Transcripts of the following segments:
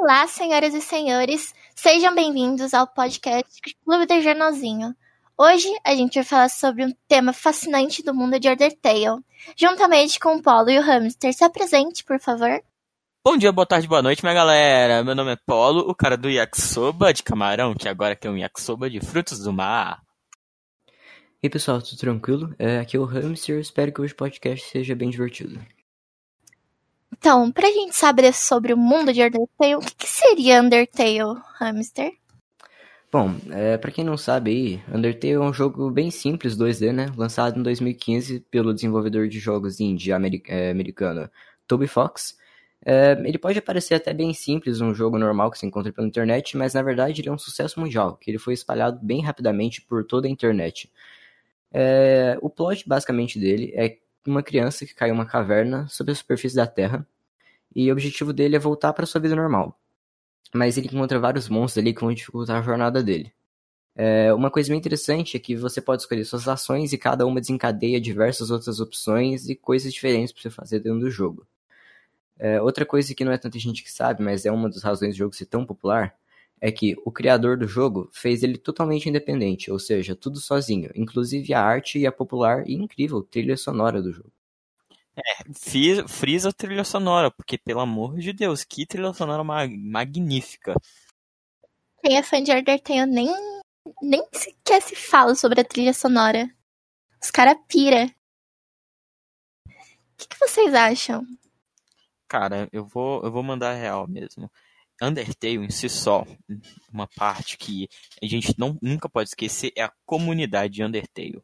Olá, senhoras e senhores, sejam bem-vindos ao podcast Clube do Jornalzinho. Hoje a gente vai falar sobre um tema fascinante do mundo de Undertale, juntamente com o Polo e o Hamster. Se apresente, por favor. Bom dia, boa tarde, boa noite, minha galera. Meu nome é Polo, o cara do yakisoba de camarão, que agora tem um yakisoba de frutos do mar. E aí, pessoal, tudo tranquilo? É, aqui é o Hamster, espero que hoje o podcast seja bem divertido. Então, pra gente saber sobre o mundo de Undertale, o que, que seria Undertale, Hamster? Bom, é, para quem não sabe aí, Undertale é um jogo bem simples 2D, né? Lançado em 2015 pelo desenvolvedor de jogos indie é, americano Toby Fox. É, ele pode parecer até bem simples, um jogo normal que se encontra pela internet, mas na verdade ele é um sucesso mundial, que ele foi espalhado bem rapidamente por toda a internet. É, o plot basicamente dele é uma criança que cai em uma caverna sob a superfície da Terra e o objetivo dele é voltar para sua vida normal. Mas ele encontra vários monstros ali que vão dificultar a jornada dele. É, uma coisa bem interessante é que você pode escolher suas ações e cada uma desencadeia diversas outras opções e coisas diferentes para você fazer dentro do jogo. É, outra coisa que não é tanta gente que sabe, mas é uma das razões do jogo ser tão popular, é que o criador do jogo fez ele totalmente independente, ou seja, tudo sozinho, inclusive a arte e a popular e incrível trilha sonora do jogo. É, frisa a trilha sonora, porque pelo amor de Deus, que trilha sonora mag magnífica. Quem é fã de Undertale nem, nem sequer se fala sobre a trilha sonora. Os caras pira. O que, que vocês acham? Cara, eu vou, eu vou mandar real mesmo. Undertale em si só, uma parte que a gente não, nunca pode esquecer é a comunidade de Undertale.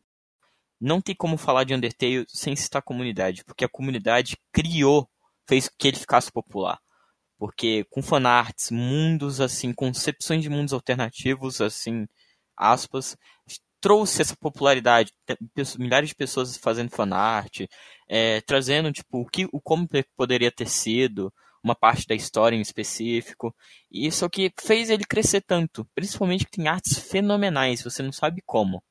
Não tem como falar de Undertale sem citar a comunidade, porque a comunidade criou, fez que ele ficasse popular. Porque com fanarts, mundos assim, concepções de mundos alternativos, assim, aspas, trouxe essa popularidade, milhares de pessoas fazendo fanart, é, trazendo tipo o que, o como poderia ter sido, uma parte da história em específico. E isso é o que fez ele crescer tanto. Principalmente que tem artes fenomenais, você não sabe como.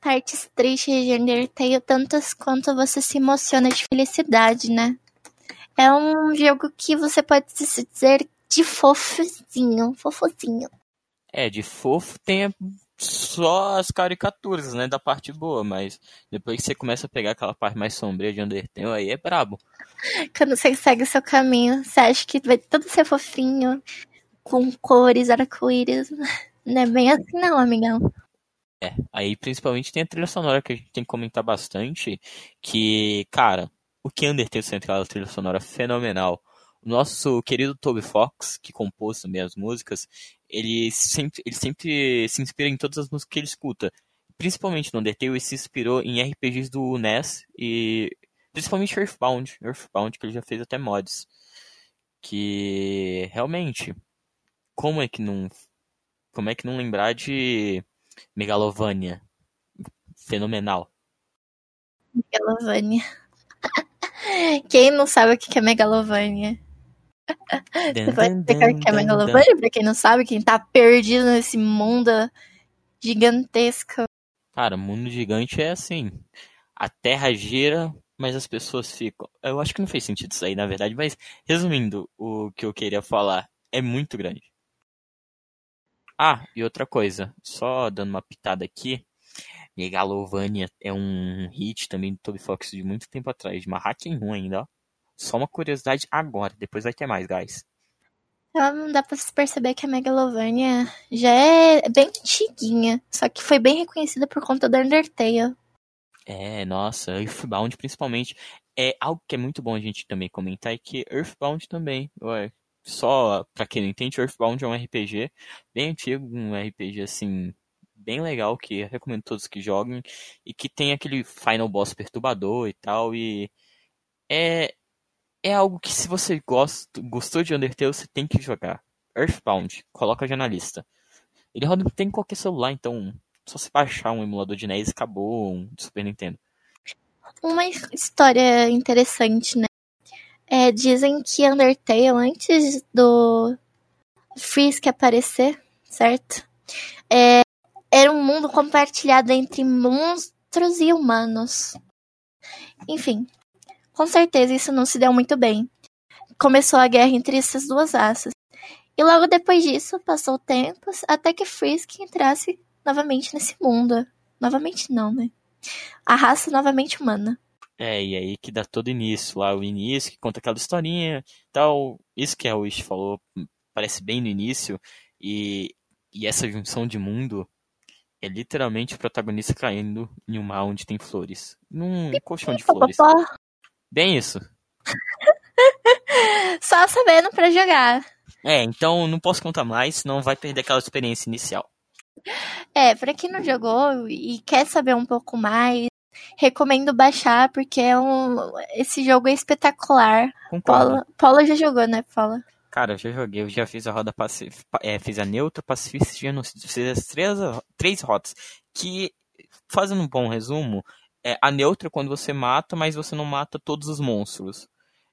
Partes tristes de Undertale, tantas quanto você se emociona de felicidade, né? É um jogo que você pode dizer de fofozinho, fofozinho. É, de fofo tem só as caricaturas, né, da parte boa, mas depois que você começa a pegar aquela parte mais sombria de Undertale, aí é brabo. Quando você segue o seu caminho, você acha que vai tudo ser fofinho, com cores, arco-íris. Não é bem assim não, amigão. É, aí principalmente tem a trilha sonora que a gente tem que comentar bastante, que, cara, o que Undertale Central, a trilha sonora fenomenal. Nosso querido Toby Fox, que compôs também as músicas, ele sempre, ele sempre se inspira em todas as músicas que ele escuta. Principalmente no Undertale, ele se inspirou em RPGs do NES e principalmente Earthbound. Earthbound, que ele já fez até mods. Que realmente, como é que não. Como é que não lembrar de Megalovania? Fenomenal. Megalovania. Quem não sabe o que é Megalovania? Você pode explicar o que é Megalovania? Pra quem não sabe, quem tá perdido nesse mundo gigantesco. Cara, mundo gigante é assim. A Terra gira, mas as pessoas ficam. Eu acho que não fez sentido isso aí, na verdade, mas resumindo o que eu queria falar, é muito grande. Ah, e outra coisa, só dando uma pitada aqui. Megalovania é um hit também do Toby Fox de muito tempo atrás, de uma hacking 1 ainda, ó. Só uma curiosidade agora, depois vai ter mais, guys. Então dá pra perceber que a Megalovania já é bem antiguinha, só que foi bem reconhecida por conta da Undertale. É, nossa, Earthbound principalmente. É algo que é muito bom a gente também comentar é que Earthbound também, ué, só pra quem não entende, Earthbound é um RPG bem antigo, um RPG assim, bem legal, que recomendo todos que joguem, e que tem aquele final boss perturbador e tal, e é, é algo que se você gosta, gostou de Undertale, você tem que jogar. Earthbound, coloca já na lista. Ele roda tem qualquer celular, então só se baixar um emulador de NES acabou um Super Nintendo. Uma história interessante, né? É, dizem que Undertale, antes do Frisk aparecer, certo? É, era um mundo compartilhado entre monstros e humanos. Enfim, com certeza isso não se deu muito bem. começou a guerra entre essas duas raças. E logo depois disso, passou o tempo, até que Frisk entrasse novamente nesse mundo. Novamente não, né? A raça novamente humana. É, e aí que dá todo início lá, o início, que conta aquela historinha tal. Isso que a Wish falou, parece bem no início. E, e essa junção de mundo é literalmente o protagonista caindo em um mar onde tem flores. Num colchão de flores. Bem isso. Só sabendo para jogar. É, então não posso contar mais, senão vai perder aquela experiência inicial. É, para quem não jogou e quer saber um pouco mais, recomendo baixar, porque é um, esse jogo é espetacular. Paula, Paula já jogou, né, Paula? Cara, eu já joguei, eu já fiz a roda pacífica, é, fiz a neutra, pacifista e. Fiz as três, três rotas. Que, fazendo um bom resumo, é, a neutra é quando você mata, mas você não mata todos os monstros.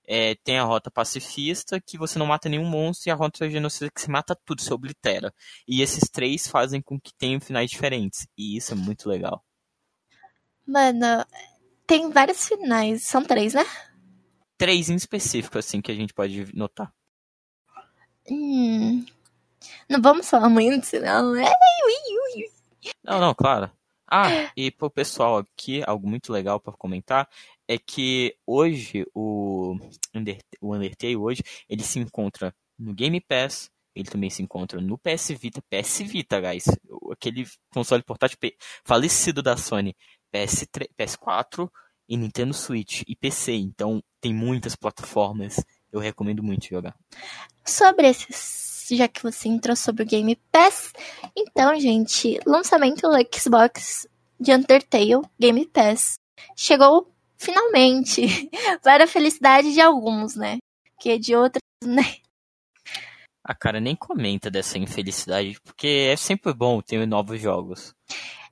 É, tem a rota pacifista, que você não mata nenhum monstro, e a rota genocida, que você mata tudo, você oblitera. E esses três fazem com que tenham finais diferentes. E isso é muito legal. Mano, tem vários finais. São três, né? Três em específico, assim, que a gente pode notar. Hum. Não vamos falar muito, senão. Não, não, claro. Ah, e pro pessoal aqui, algo muito legal para comentar é que hoje o, o Undertale hoje ele se encontra no Game Pass, ele também se encontra no PS Vita, PS Vita, guys, aquele console portátil falecido da Sony, PS3, PS4 e Nintendo Switch e PC, então tem muitas plataformas, eu recomendo muito jogar. Sobre esses, já que você entrou sobre o Game Pass, então, gente, lançamento do Xbox de Undertale Game Pass chegou finalmente, para a felicidade de alguns, né? Que de outros, né? A cara nem comenta dessa infelicidade, porque é sempre bom ter novos jogos.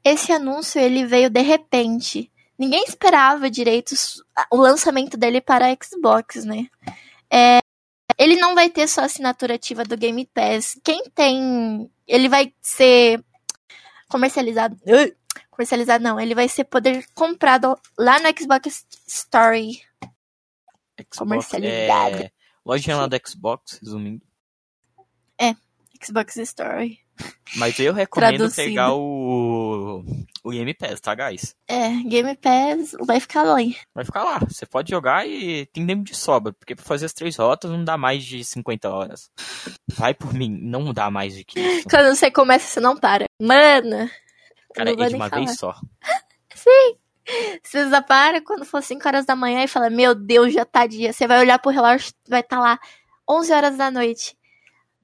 Esse anúncio ele veio de repente. Ninguém esperava direito o lançamento dele para Xbox, né? É, ele não vai ter só assinatura ativa do Game Pass. Quem tem. Ele vai ser comercializado. Comercializado não, ele vai ser poder comprado lá no Xbox Store. Xbox, comercializado. É... Lojinha lá do Xbox, resumindo. É, Xbox Store. Mas eu recomendo pegar o, o Game Pass, tá, guys? É, Game Pass vai ficar lá. Vai ficar lá. Você pode jogar e tem tempo de sobra, porque pra fazer as três rotas não dá mais de 50 horas. Vai por mim, não dá mais de que isso. Quando você começa, você não para. Mano, Cara, é de uma falar. vez só. Sim. Você para quando for 5 horas da manhã e fala, meu Deus, já tá dia. Você vai olhar pro relógio, vai estar tá lá 11 horas da noite.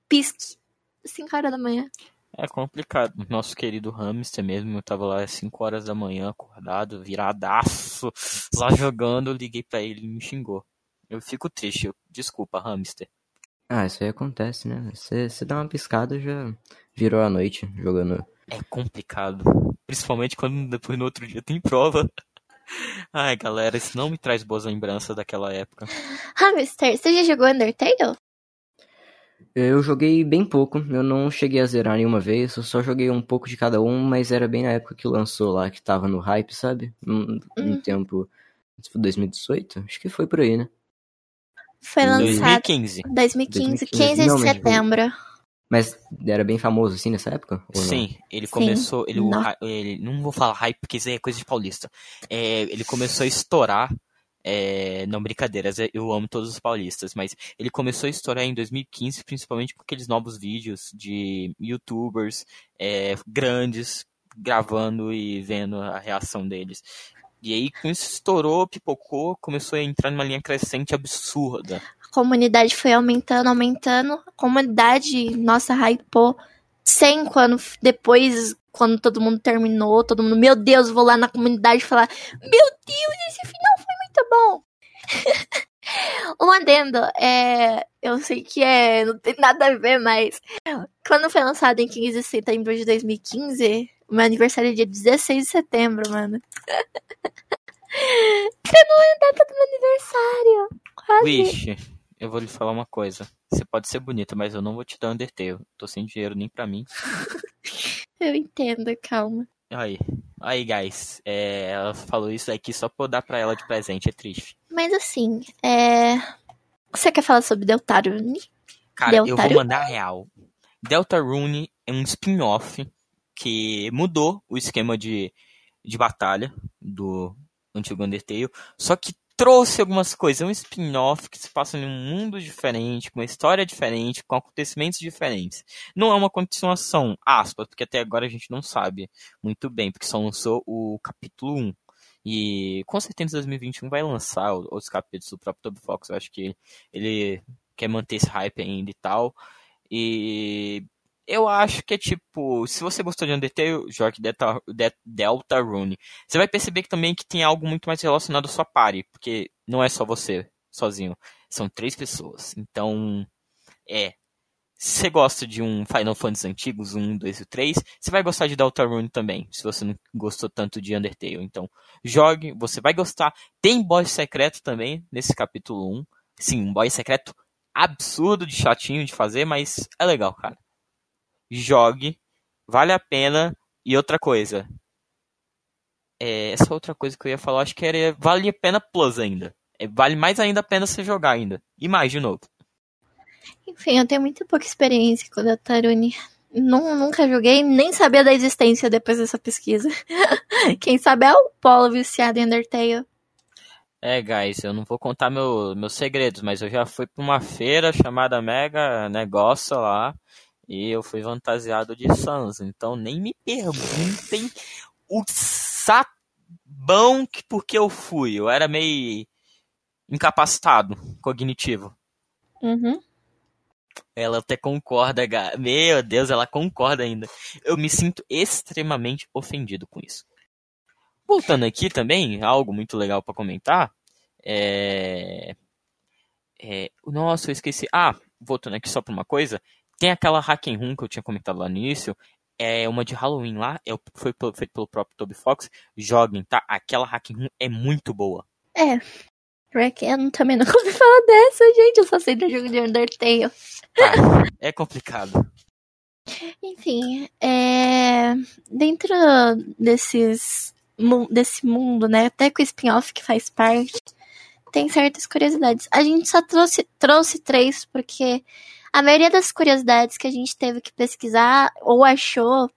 Pisque. 5 horas da manhã. É complicado. Nosso querido hamster mesmo, eu tava lá às 5 horas da manhã, acordado, viradaço, lá jogando, eu liguei pra ele e me xingou. Eu fico triste, eu... desculpa, hamster. Ah, isso aí acontece, né? Você, você dá uma piscada já virou a noite jogando é complicado. Principalmente quando depois no outro dia tem prova. Ai, galera, isso não me traz boas lembranças daquela época. Hamster, você já jogou Undertale? Eu joguei bem pouco, eu não cheguei a zerar nenhuma vez, eu só joguei um pouco de cada um, mas era bem na época que lançou lá, que tava no hype, sabe? Um, um hum. tempo. 2018? Acho que foi por aí, né? Foi lançado. 2015. 2015, 15 de setembro. Mas era bem famoso assim nessa época? Sim, ele Sim. começou. Ele, não. ele, não vou falar hype porque isso aí é coisa de paulista. É, ele começou a estourar. É, não, brincadeiras, é, eu amo todos os paulistas, mas ele começou a estourar em 2015, principalmente com aqueles novos vídeos de youtubers é, grandes gravando e vendo a reação deles. E aí, com isso, estourou, pipocou, começou a entrar numa linha crescente absurda comunidade foi aumentando, aumentando. A comunidade, nossa, hypou. Cinco anos depois, quando todo mundo terminou, todo mundo, meu Deus, vou lá na comunidade falar: Meu Deus, esse final muito bom. um adendo, é, eu sei que é, não tem nada a ver, mas quando foi lançado em 15 de setembro de 2015, meu aniversário é dia 16 de setembro, mano. Você não é a data do meu aniversário. Quase. Eu vou lhe falar uma coisa. Você pode ser bonita, mas eu não vou te dar Undertale. Tô sem dinheiro nem pra mim. eu entendo, calma. Aí, aí, guys. É, ela falou isso aqui só pra eu dar pra ela de presente, é triste. Mas assim, é. Você quer falar sobre Deltarune? Cara, eu vou mandar real. Deltarune é um spin-off que mudou o esquema de, de batalha do antigo Undertale, só que trouxe algumas coisas, um spin-off que se passa em um mundo diferente, com uma história diferente, com acontecimentos diferentes. Não é uma continuação, aspas, porque até agora a gente não sabe muito bem, porque só lançou o capítulo 1. E com certeza em 2021 vai lançar outros capítulos do próprio Toby Fox. Eu acho que ele quer manter esse hype ainda e tal. E eu acho que é tipo, se você gostou de Undertale, jogue Delta, Delta Rune. Você vai perceber que também que tem algo muito mais relacionado à sua party, porque não é só você sozinho, são três pessoas. Então, é. Se você gosta de um Final Fantasy antigos, um, dois e três, você vai gostar de Deltarune também, se você não gostou tanto de Undertale. Então, jogue, você vai gostar. Tem boss secreto também nesse capítulo 1. Sim, um boss secreto absurdo de chatinho de fazer, mas é legal, cara jogue, vale a pena. E outra coisa, é, essa outra coisa que eu ia falar, acho que era vale a pena plus ainda. É, vale mais ainda a pena você jogar ainda. E mais de novo. Enfim, eu tenho muito pouca experiência com o Datarune. Nunca joguei, nem sabia da existência depois dessa pesquisa. Quem sabe é o Polo viciado em Undertale. É, guys, eu não vou contar meu, meus segredos, mas eu já fui pra uma feira chamada Mega Negócio lá. E eu fui fantasiado de Sans. Então nem me perguntem o sabão que porque eu fui. Eu era meio incapacitado cognitivo. Uhum. Ela até concorda, meu Deus, ela concorda ainda. Eu me sinto extremamente ofendido com isso. Voltando aqui também, algo muito legal para comentar. É... é... Nossa, eu esqueci. Ah, voltando aqui só para uma coisa. Tem aquela Hack and Room que eu tinha comentado lá no início. É uma de Halloween lá. É, foi feito pelo próprio Toby Fox. Joguem, tá? Aquela Hack and Room é muito boa. É. Eu também não ouvi falar dessa, gente. Eu só sei do jogo de Undertale. Tá, é complicado. Enfim, é... dentro desses desse mundo, né? Até com o spin-off que faz parte, tem certas curiosidades. A gente só trouxe, trouxe três porque a maioria das curiosidades que a gente teve que pesquisar ou achou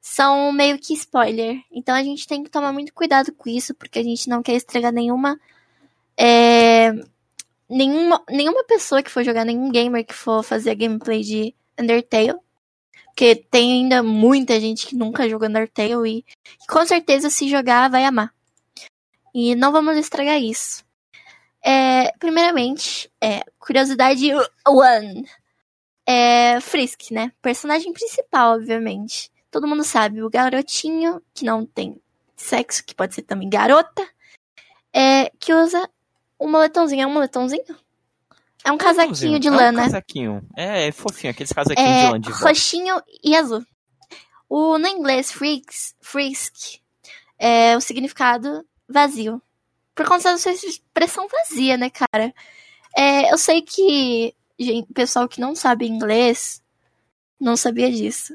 são meio que spoiler. Então a gente tem que tomar muito cuidado com isso, porque a gente não quer estragar nenhuma. É, nenhuma, nenhuma pessoa que for jogar, nenhum gamer que for fazer gameplay de Undertale. Porque tem ainda muita gente que nunca jogou Undertale e, com certeza se jogar vai amar. E não vamos estragar isso. É, primeiramente, é, curiosidade one é Frisk, né? Personagem principal, obviamente. Todo mundo sabe, o garotinho que não tem sexo, que pode ser também garota, é, que usa um moletomzinho. É um moletomzinho? É um casaquinho de lã, né? É um casaquinho. É, é fofinho, aqueles casaquinhos é, de lã de volta. Roxinho e azul. O, no inglês, freaks, frisk, é o significado vazio. Por conta da sua expressão vazia, né, cara? É, eu sei que gente, pessoal que não sabe inglês não sabia disso.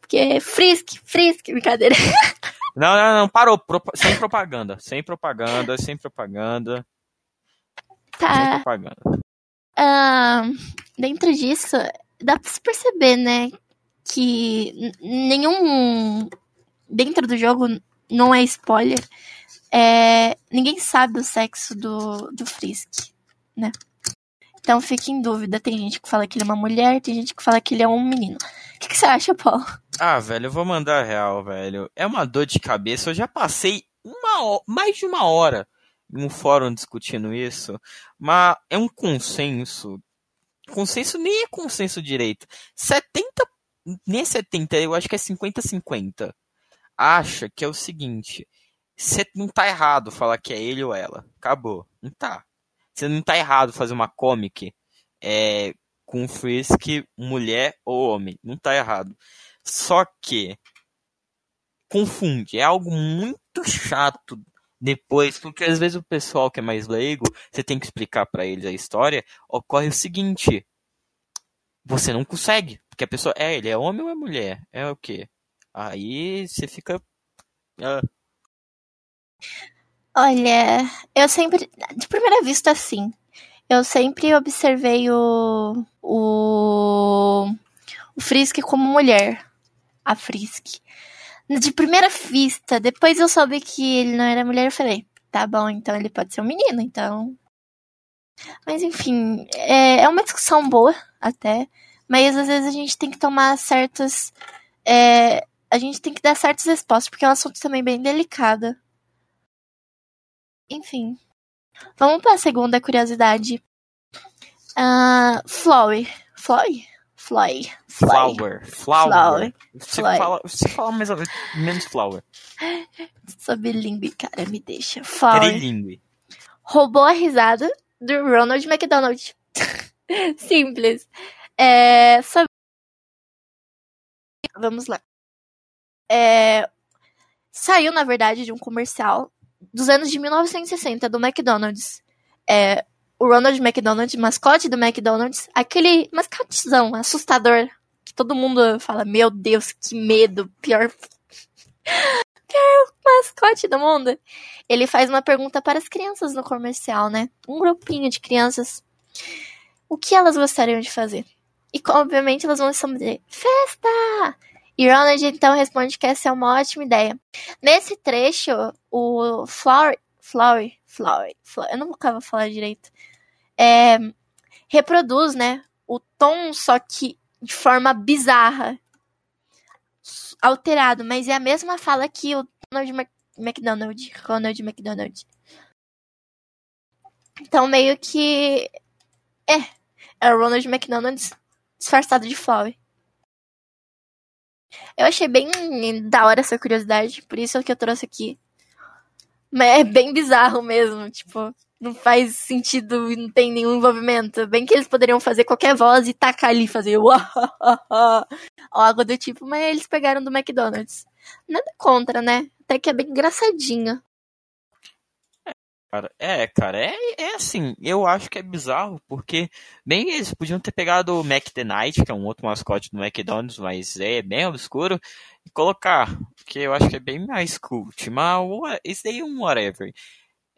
Porque frisk, frisk, brincadeira. Não, não, não, parou. Sem propaganda. Sem propaganda, sem propaganda. Tá. Sem propaganda. Uh, dentro disso, dá pra se perceber, né? Que nenhum. Dentro do jogo não é spoiler. É, ninguém sabe o sexo do, do Frisk, né? Então fique em dúvida. Tem gente que fala que ele é uma mulher, tem gente que fala que ele é um menino. O que, que você acha, Paulo? Ah, velho, eu vou mandar real, velho. É uma dor de cabeça. Eu já passei uma mais de uma hora em um fórum discutindo isso, mas é um consenso. Consenso nem é consenso direito. 70, nem é 70, eu acho que é 50-50. Acha que é o seguinte: você não tá errado falar que é ele ou ela. Acabou. Não tá. Você não tá errado fazer uma comic é, com Frisk mulher ou homem. Não tá errado. Só que confunde. É algo muito chato depois, porque às vezes o pessoal que é mais leigo, você tem que explicar para eles a história, ocorre o seguinte: você não consegue, porque a pessoa é, ele é homem ou é mulher? É o quê? Aí você fica uh, Olha, eu sempre, de primeira vista, sim. eu sempre observei o, o, o Frisk como mulher. A Frisk. De primeira vista, depois eu soube que ele não era mulher, eu falei, tá bom, então ele pode ser um menino, então. Mas enfim, é, é uma discussão boa, até. Mas às vezes a gente tem que tomar certas. É, a gente tem que dar certas respostas, porque é um assunto também bem delicado. Enfim. Vamos para a segunda curiosidade. Uh, Floy. Floy? Floy. Flower. Flower. Flower. Você Flower. fala, você fala mais menos- menos flower. Sou bilíngue, cara, me deixa. Floy. Trilingue. roubou a risada do Ronald McDonald. Simples. É, sabe- Vamos lá. É, Saiu, na verdade, de um comercial dos anos de 1960 do McDonald's. É, o Ronald McDonald, mascote do McDonald's, aquele mascotezão assustador que todo mundo fala: Meu Deus, que medo, pior. pior mascote do mundo. Ele faz uma pergunta para as crianças no comercial, né? Um grupinho de crianças. O que elas gostariam de fazer? E, obviamente, elas vão responder: Festa! E Ronald então responde que essa é uma ótima ideia. Nesse trecho, o. Flower. Flower. Flower eu nunca vou falar direito. É, reproduz, né? O tom, só que de forma bizarra. Alterado, mas é a mesma fala que o Ronald McDonald. Ronald McDonald. Então, meio que. É. É o Ronald McDonald disfarçado de Flower. Eu achei bem da hora essa curiosidade, por isso é que eu trouxe aqui. Mas é bem bizarro mesmo, tipo, não faz sentido e não tem nenhum envolvimento. Bem que eles poderiam fazer qualquer voz e tacar ali, fazer ou algo do tipo, mas eles pegaram do McDonald's. Nada contra, né? Até que é bem engraçadinho. Cara, é, cara, é, é assim, eu acho que é bizarro, porque bem eles podiam ter pegado o Mac the que é um outro mascote do McDonald's, mas é bem obscuro, e colocar, porque eu acho que é bem mais cult, mas esse daí é um whatever.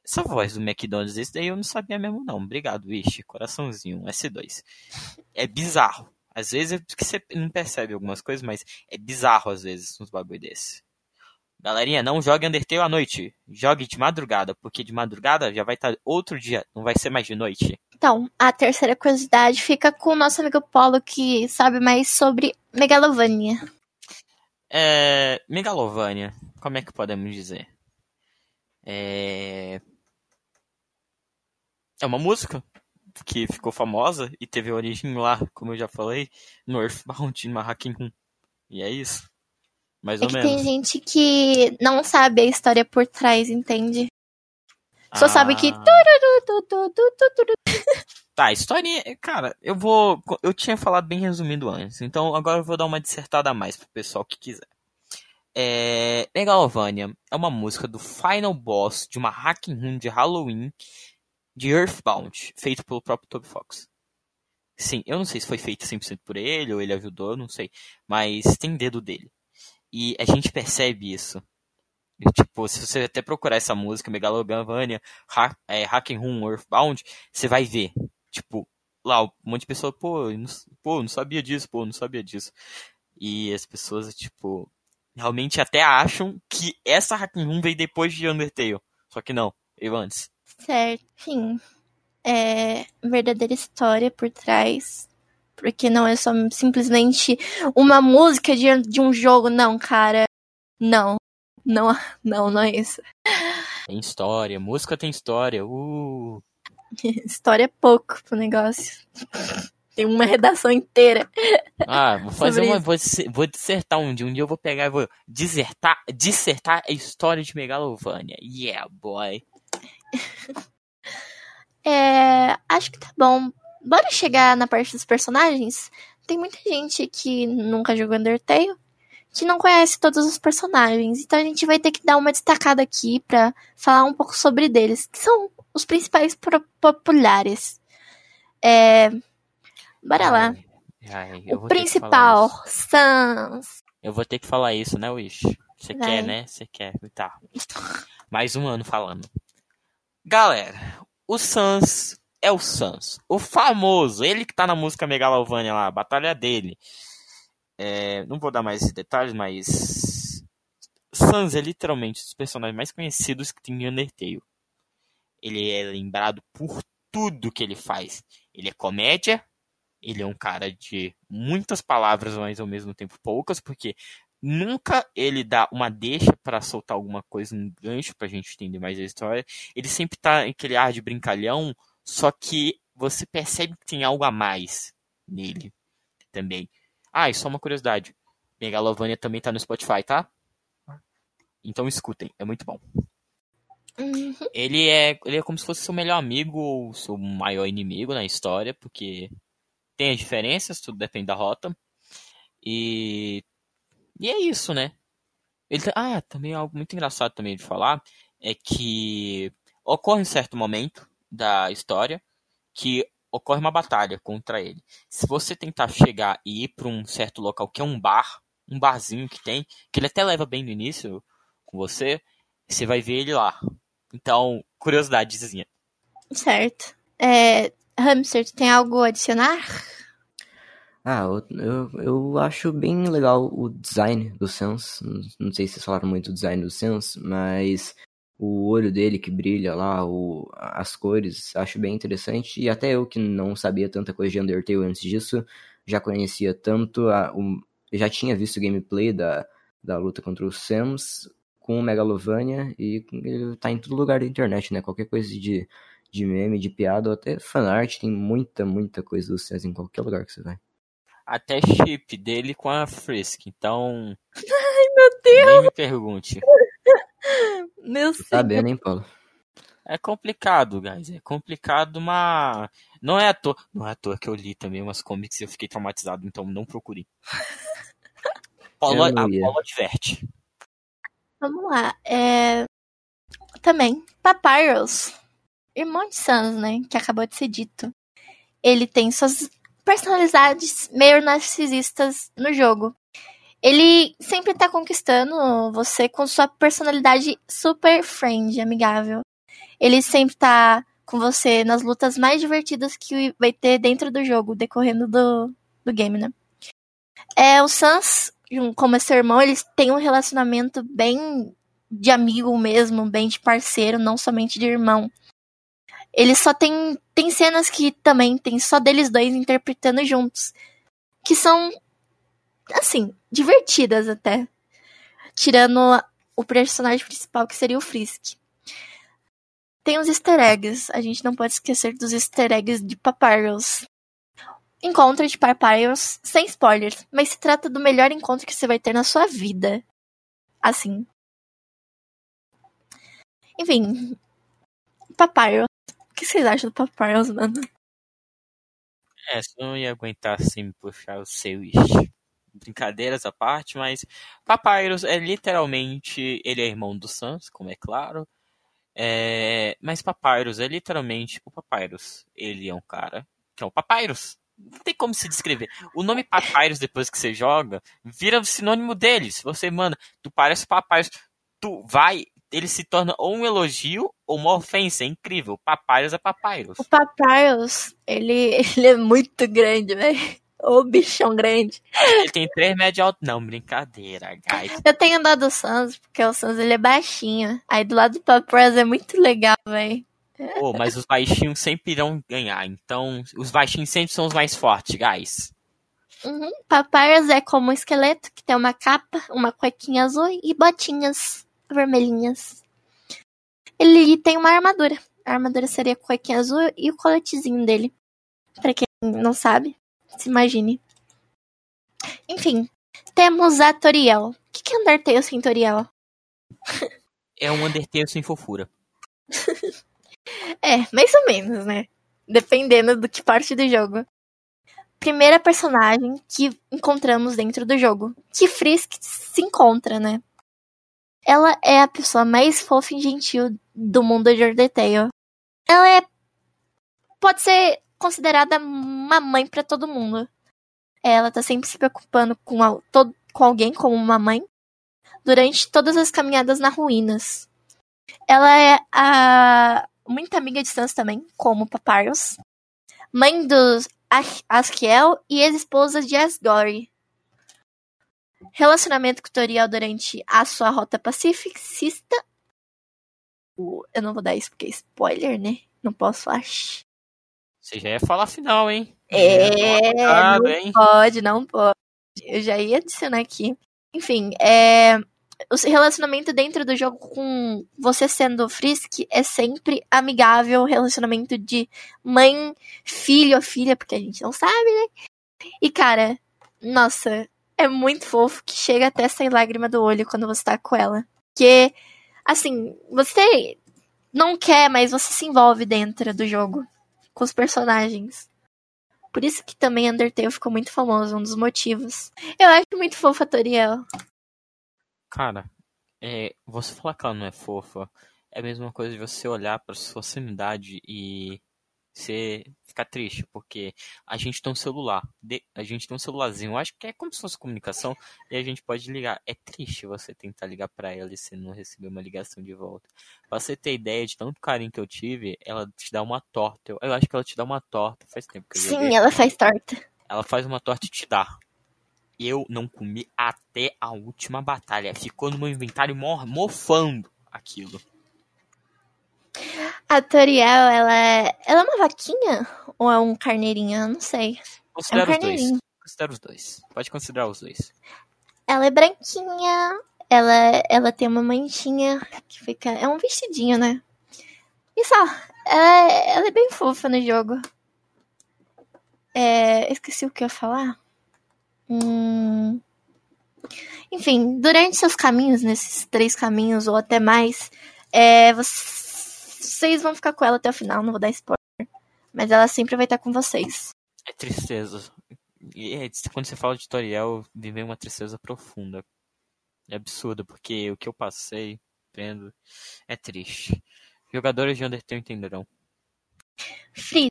Essa voz do McDonald's, esse daí eu não sabia mesmo não, obrigado, Wish, coraçãozinho, um S2. É bizarro, às vezes é que você não percebe algumas coisas, mas é bizarro às vezes uns bagulho desse. Galerinha, não jogue Undertale à noite. Jogue de madrugada, porque de madrugada já vai estar outro dia, não vai ser mais de noite. Então, a terceira curiosidade fica com o nosso amigo Polo, que sabe mais sobre Megalovania. É. Megalovania, como é que podemos dizer? É. É uma música que ficou famosa e teve origem lá, como eu já falei, no Earthbound, no Hacking Room. E é isso. Mais É ou que menos. tem gente que não sabe a história por trás, entende? Só sabe que. Ah. Tá, a historinha, cara, eu vou. Eu tinha falado bem resumido antes, então agora eu vou dar uma dissertada a mais pro pessoal que quiser. É, Megalovania é uma música do final boss de uma hacking room de Halloween de Earthbound, feito pelo próprio Toby Fox. Sim, eu não sei se foi feito 100% por ele ou ele ajudou, não sei, mas tem dedo dele. E a gente percebe isso. E, tipo, se você até procurar essa música, Megalovania, ha é, Hacking Earthbound, você vai ver. Tipo, lá, um monte de pessoa, pô, não, pô, não sabia disso, pô, não sabia disso. E as pessoas, tipo, realmente até acham que essa Hacking Room veio depois de Undertale. Só que não, veio antes. Certo. Enfim. É verdadeira história por trás. Porque não é só simplesmente uma música de, de um jogo, não, cara. Não. Não, não, não é isso. Tem história, música tem história. Uh. História é pouco pro negócio. Tem uma redação inteira. Ah, vou fazer uma. Vou, vou dissertar um dia. Um dia eu vou pegar e vou dissertar, dissertar a história de Megalovania. Yeah, boy. É, acho que tá bom. Bora chegar na parte dos personagens? Tem muita gente que nunca jogou Undertale que não conhece todos os personagens. Então a gente vai ter que dar uma destacada aqui pra falar um pouco sobre deles, que são os principais populares. É, bora lá. Ai, eu O principal. Sans. Eu vou ter que falar isso, né, Wish? Você quer, né? Você quer. Tá. Mais um ano falando. Galera, o Sans é o Sans, o famoso, ele que tá na música Megalovania lá, a batalha dele. É, não vou dar mais detalhes, mas Sans é literalmente um dos personagens mais conhecidos que tem em Undertale. Ele é lembrado por tudo que ele faz. Ele é comédia, ele é um cara de muitas palavras, mas ao mesmo tempo poucas, porque nunca ele dá uma deixa para soltar alguma coisa, um gancho pra gente entender mais a história. Ele sempre tá aquele ar de brincalhão, só que você percebe que tem algo a mais nele também. Ah, e só uma curiosidade. Megalovania também tá no Spotify, tá? Então escutem, é muito bom. Uhum. Ele é, ele é como se fosse seu melhor amigo ou seu maior inimigo na história, porque tem as diferenças, tudo depende da rota. E e é isso, né? Ele, ah, também algo muito engraçado também de falar é que ocorre um certo momento da história que ocorre uma batalha contra ele. Se você tentar chegar e ir para um certo local que é um bar, um barzinho que tem, que ele até leva bem no início com você, você vai ver ele lá. Então, curiosidadezinha. Certo. É, Hamster, tem algo a adicionar? Ah, eu, eu, eu acho bem legal o design do Sans. Não, não sei se vocês falaram muito do design do Sans, mas o olho dele que brilha lá, o, as cores, acho bem interessante. E até eu que não sabia tanta coisa de Undertale antes disso, já conhecia tanto a. O, já tinha visto o gameplay da, da luta contra o Sans com o Megalovania e ele tá em todo lugar da internet, né? Qualquer coisa de, de meme, de piada, ou até fanart, tem muita, muita coisa do Sans em qualquer lugar que você vai até chip dele com a Frisk. Então. Ai, meu Deus! Nem me pergunte. Meu Tá sabendo, hein, Paulo? É complicado, guys. É complicado, mas. Não é à toa. Não é à toa que eu li também umas comics e eu fiquei traumatizado, então não procure. Paulo, a Paulo adverte. Vamos lá. É... Também, Papyrus, irmão de Sans, né? Que acabou de ser dito. Ele tem suas personalidades meio narcisistas no jogo. Ele sempre tá conquistando você com sua personalidade super friend, amigável. Ele sempre tá com você nas lutas mais divertidas que vai ter dentro do jogo, decorrendo do, do game, né? É, o Sans, como é seu irmão, eles têm um relacionamento bem de amigo mesmo, bem de parceiro, não somente de irmão. Ele só tem. Tem cenas que também tem só deles dois interpretando juntos. Que são. Assim, divertidas até. Tirando o personagem principal, que seria o Frisk. Tem os easter eggs. A gente não pode esquecer dos easter eggs de Papyrus. Encontro de Papyrus, sem spoilers, mas se trata do melhor encontro que você vai ter na sua vida. Assim. Enfim. Papyrus o que vocês acham do Papyrus, mano? É, você não ia aguentar assim puxar os seus brincadeiras à parte, mas Papyrus é literalmente. Ele é irmão do Sans, como é claro. É, mas Papyrus é literalmente o Papyrus. Ele é um cara que é o Papyrus. Não tem como se descrever. O nome Papyrus, depois que você joga, vira sinônimo dele. Se você, mano, tu parece Papyrus, tu vai ele se torna ou um elogio ou uma ofensa. É incrível. Papyrus é Papyrus. O Papyrus, ele, ele é muito grande, velho. Ô bichão grande. Ele tem 3 metros de alto. Não, brincadeira, guys. Eu tenho andado do Sans, porque o Sans ele é baixinho. Aí do lado do Papyrus é muito legal, velho. Oh, mas os baixinhos sempre irão ganhar. Então, os baixinhos sempre são os mais fortes, guys. Uhum. Papyrus é como um esqueleto que tem uma capa, uma cuequinha azul e botinhas vermelhinhas. Ele tem uma armadura. A armadura seria a cuequinha azul e o coletezinho dele. Para quem não sabe, se imagine. Enfim, temos a Toriel. O que é Undertale sem Toriel? É um Undertale sem fofura. é, mais ou menos, né? Dependendo do que parte do jogo. Primeira personagem que encontramos dentro do jogo. Que Frisk se encontra, né? Ela é a pessoa mais fofa e gentil do mundo de Undertale. Ela é. pode ser considerada uma mãe para todo mundo. Ela tá sempre se preocupando com, a, todo, com alguém como uma mãe durante todas as caminhadas nas ruínas. Ela é a muito amiga de distância também, como Papyrus. Mãe dos Askiel e ex-esposa de Asgore. Relacionamento com Toriel durante a sua rota pacifista. Eu não vou dar isso porque é spoiler, né? Não posso achar. Você já ia falar final, hein? É, não hein? pode, não pode. Eu já ia adicionar aqui. Enfim, é, o relacionamento dentro do jogo com você sendo Frisk é sempre amigável, relacionamento de mãe, filho ou filha, porque a gente não sabe, né? E cara, nossa, é muito fofo que chega até sair lágrima do olho quando você tá com ela. Porque, assim, você não quer, mas você se envolve dentro do jogo com os personagens. Por isso que também Undertale ficou muito famoso, um dos motivos. Eu acho muito fofa a Toriel. Cara, é, você falar que ela não é fofa é a mesma coisa de você olhar para sua sanidade e você ficar triste, porque a gente tem um celular, a gente tem um celularzinho, eu acho que é como se fosse comunicação, e a gente pode ligar. É triste você tentar ligar para ela e você não receber uma ligação de volta. Pra você ter ideia de tanto carinho que eu tive, ela te dá uma torta. Eu, eu acho que ela te dá uma torta, faz tempo que eu Sim, ela faz torta. Ela faz uma torta e te dá. Eu não comi até a última batalha. Ficou no meu inventário mofando aquilo. A Toriel, ela é... ela é uma vaquinha ou é um carneirinho? Eu não sei. Considera é um os dois. Considera os dois. Pode considerar os dois. Ela é branquinha, ela, ela tem uma manchinha que fica. É um vestidinho, né? E só. Ela, é, ela é bem fofa no jogo. É, esqueci o que eu ia falar. Hum... Enfim, durante seus caminhos, nesses três caminhos ou até mais, é, vocês vão ficar com ela até o final, não vou dar spoiler. Mas ela sempre vai estar com vocês. É tristeza. E é, quando você fala de tutorial, me vem uma tristeza profunda. É absurdo, porque o que eu passei, vendo, é triste. Jogadores de Undertale entenderão. Frisk.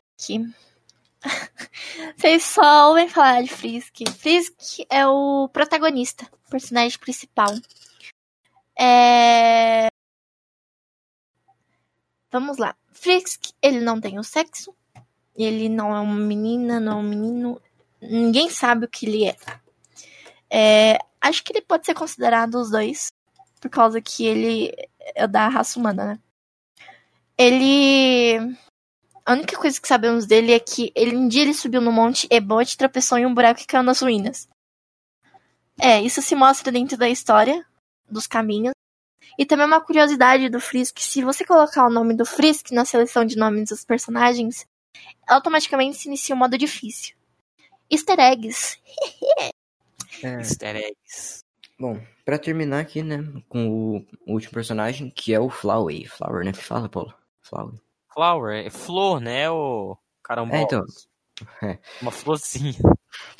Vocês só ouvem falar de Frisk. Frisk é o protagonista, o personagem principal. É... Vamos lá. Frisk, ele não tem o sexo. Ele não é uma menina, não é um menino. Ninguém sabe o que ele é. é. Acho que ele pode ser considerado os dois. Por causa que ele é da raça humana, né? Ele a única coisa que sabemos dele é que ele, um dia ele subiu no monte Ebote, tropeçou em um buraco e caiu nas ruínas. É, isso se mostra dentro da história, dos caminhos. E também uma curiosidade do Frisk, se você colocar o nome do Frisk na seleção de nomes dos personagens, automaticamente se inicia o um modo difícil. Easter eggs. é. Easter eggs. Bom, para terminar aqui, né, com o último personagem, que é o Flower. Flower, né, que fala, Paulo? Flower. Flower, é flor, né, o caramba. É, então. É. Uma florzinha.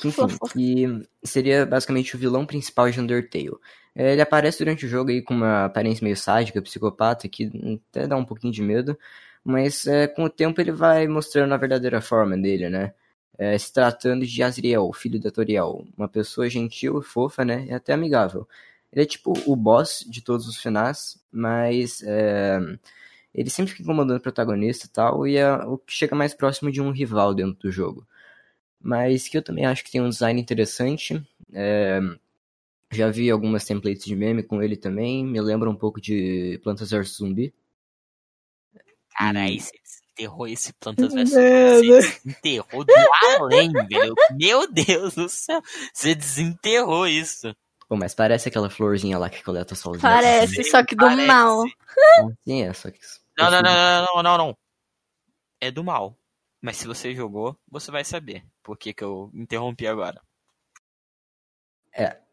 Enfim, e seria basicamente o vilão principal de Undertale. É, ele aparece durante o jogo aí com uma aparência meio sádica, psicopata, que até dá um pouquinho de medo, mas é, com o tempo ele vai mostrando a verdadeira forma dele, né? É, se tratando de Azriel, filho da Toriel, uma pessoa gentil, fofa, né? E até amigável. Ele é tipo o boss de todos os finais, mas é, ele sempre fica incomodando o protagonista e tal, e é o que chega mais próximo de um rival dentro do jogo. Mas que eu também acho que tem um design interessante. É, já vi algumas templates de meme com ele também, me lembra um pouco de Plantas vs Zumbi. Cara, aí você desenterrou esse Plantas vs Zumbi. Você desenterrou do além, velho. Meu Deus do céu. Você desenterrou isso. Pô, mas parece aquela florzinha lá que coleta sozinha. Parece, só que do parece. mal. Sim, é, só que não, não, não, não, não, não. É do mal. Mas se você jogou, você vai saber por que, que eu interrompi agora. É.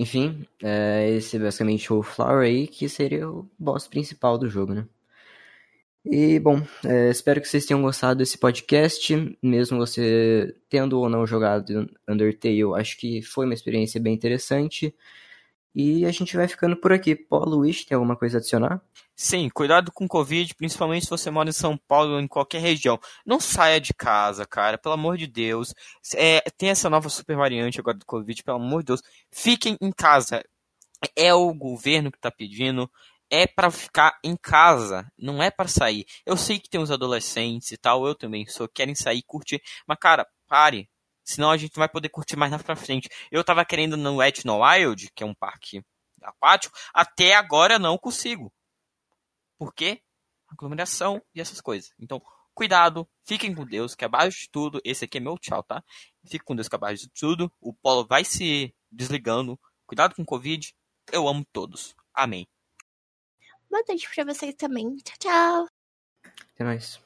Enfim, é, esse é basicamente o Flower aí, que seria o boss principal do jogo, né? E, bom, é, espero que vocês tenham gostado desse podcast. Mesmo você tendo ou não jogado Undertale, acho que foi uma experiência bem interessante. E a gente vai ficando por aqui. Paulo Luiz, tem alguma coisa a adicionar? Sim, cuidado com o Covid, principalmente se você mora em São Paulo ou em qualquer região. Não saia de casa, cara, pelo amor de Deus. É, tem essa nova super variante agora do Covid, pelo amor de Deus. Fiquem em casa. É o governo que está pedindo, é para ficar em casa, não é para sair. Eu sei que tem os adolescentes e tal, eu também sou, querem sair, curtir, mas cara, pare. Senão a gente não vai poder curtir mais na pra frente. Eu tava querendo no Etno Wild, que é um parque aquático, até agora não consigo. Por quê? Aglomeração e essas coisas. Então, cuidado, fiquem com Deus, que abaixo de tudo, esse aqui é meu tchau, tá? Fique com Deus, que abaixo de tudo, o polo vai se desligando. Cuidado com o Covid. Eu amo todos. Amém. Boa noite pra vocês também. Tchau, tchau. Até mais.